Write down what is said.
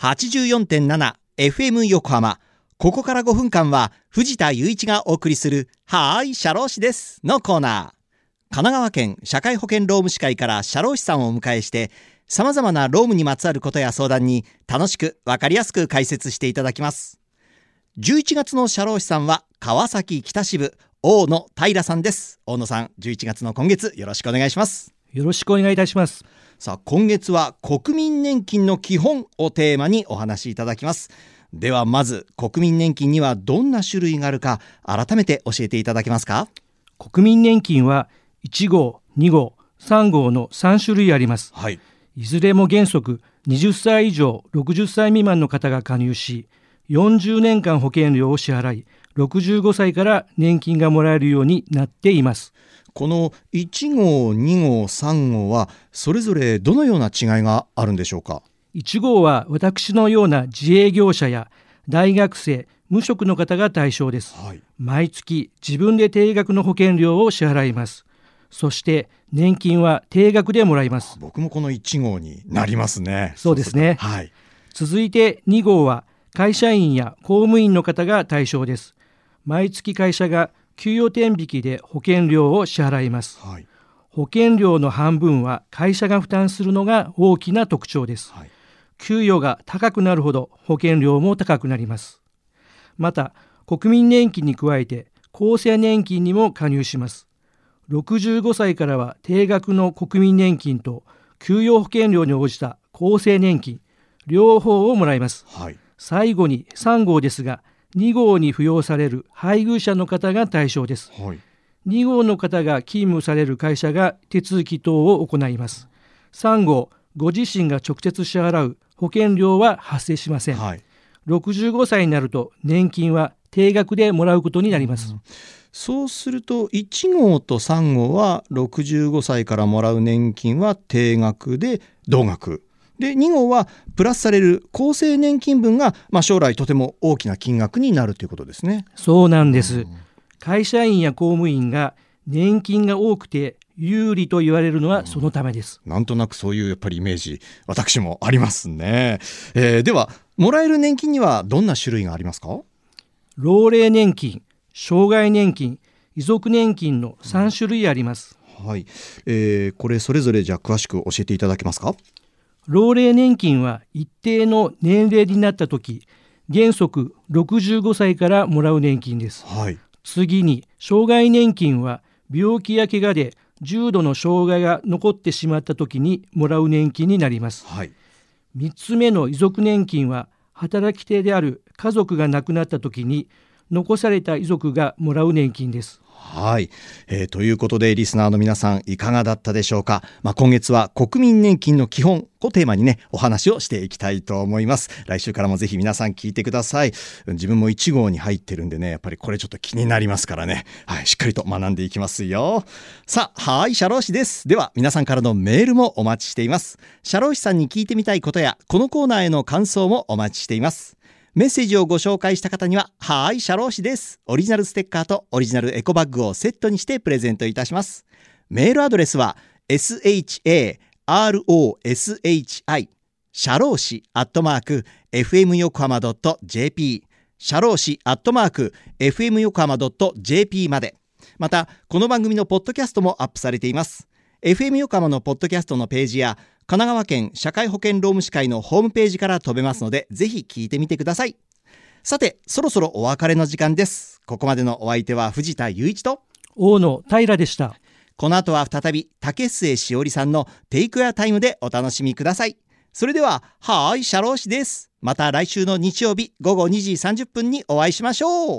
84.7FM 横浜。ここから5分間は藤田雄一がお送りするはーい、社労士ですのコーナー。神奈川県社会保険労務士会から社労士さんをお迎えして様々な労務にまつわることや相談に楽しくわかりやすく解説していただきます。11月の社労士さんは川崎北支部大野平さんです。大野さん、11月の今月よろしくお願いします。よろしくお願いいたします。さあ、今月は国民年金の基本をテーマにお話しいただきます。ではまず国民年金にはどんな種類があるか改めて教えていただけますか？国民年金は1号2号3号の3種類あります、はい、いずれも原則20歳以上60歳未満の方が加入し40年間保険料を支払い65歳から年金がもらえるようになっていますこの1号2号3号はそれぞれどのような違いがあるんでしょうか？1号は私のような自営業者や大学生無職の方が対象です、はい、毎月自分で定額の保険料を支払います。そして年金は定額でもらいます。僕もこの1号になりますね。そうですね。はい、続いて2号は会社員や公務員の方が対象です。毎月会社が給与天引きで保険料を支払います、はい、保険料の半分は会社が負担するのが大きな特徴です、はい。給与が高くなるほど保険料も高くなります。また国民年金に加えて厚生年金にも加入します。65歳からは定額の国民年金と給与保険料に応じた厚生年金両方をもらいます、はい、最後に3号ですが2号に扶養される配偶者の方が対象です、はい、2号の方が勤務される会社が手続き等を行います。3号ご自身が直接支払う保険料は発生しません、はい、65歳になると年金は定額でもらうことになります、うん、そうすると1号と3号は65歳からもらう年金は定額で同額で2号はプラスされる厚生年金分が、まあ、将来とても大きな金額になるということですね。そうなんです、うん、会社員や公務員が年金が多くて有利と言われるのはそのためです、うん、なんとなくそういうやっぱりイメージ私もありますね、えー、ではもらえる年金にはどんな種類がありますか？老齢年金障害年金遺族年金の3種類あります、うん、はい、えー、これそれぞれじゃ詳しく教えていただけますか？老齢年金は一定の年齢になった時原則65歳からもらう年金です、はい、次に障害年金は病気や怪我で重度の障害が残ってしまった時にもらう年金になります、はい、3つ目の遺族年金は働き手である家族が亡くなった時に残された遺族がもらう年金ですはい、えー、ということでリスナーの皆さんいかがだったでしょうか、まあ、今月は国民年金の基本をテーマにねお話をしていきたいと思います。来週からもぜひ皆さん聞いてください。自分も1号に入ってるんでねやっぱりこれちょっと気になりますからね。はいしっかりと学んでいきますよ。さあはい社労士です。では皆さんからのメールもお待ちしています。社労士さんに聞いてみたいことやこのコーナーへの感想もお待ちしています。メッセージをご紹介した方には、はい、社労士です。オリジナルステッカーとオリジナルエコバッグをセットにしてプレゼントいたします。メールアドレスは、sharoshi、社労士アットマーク、fm 横浜 .jp、社労士アットマーク、fm 横浜 .jp まで。また、この番組のポッドキャストもアップされています。FM 横浜のポッドキャストのページや神奈川県社会保険労務士会のホームページから飛べますので、ぜひ聞いてみてください。さて、そろそろお別れの時間です。ここまでのお相手は藤田雄一と大野平でした。この後は再び竹末しおりさんのテイクアタイムでお楽しみください。それでは、はーい、社労士です。また来週の日曜日午後2時30分にお会いしましょう。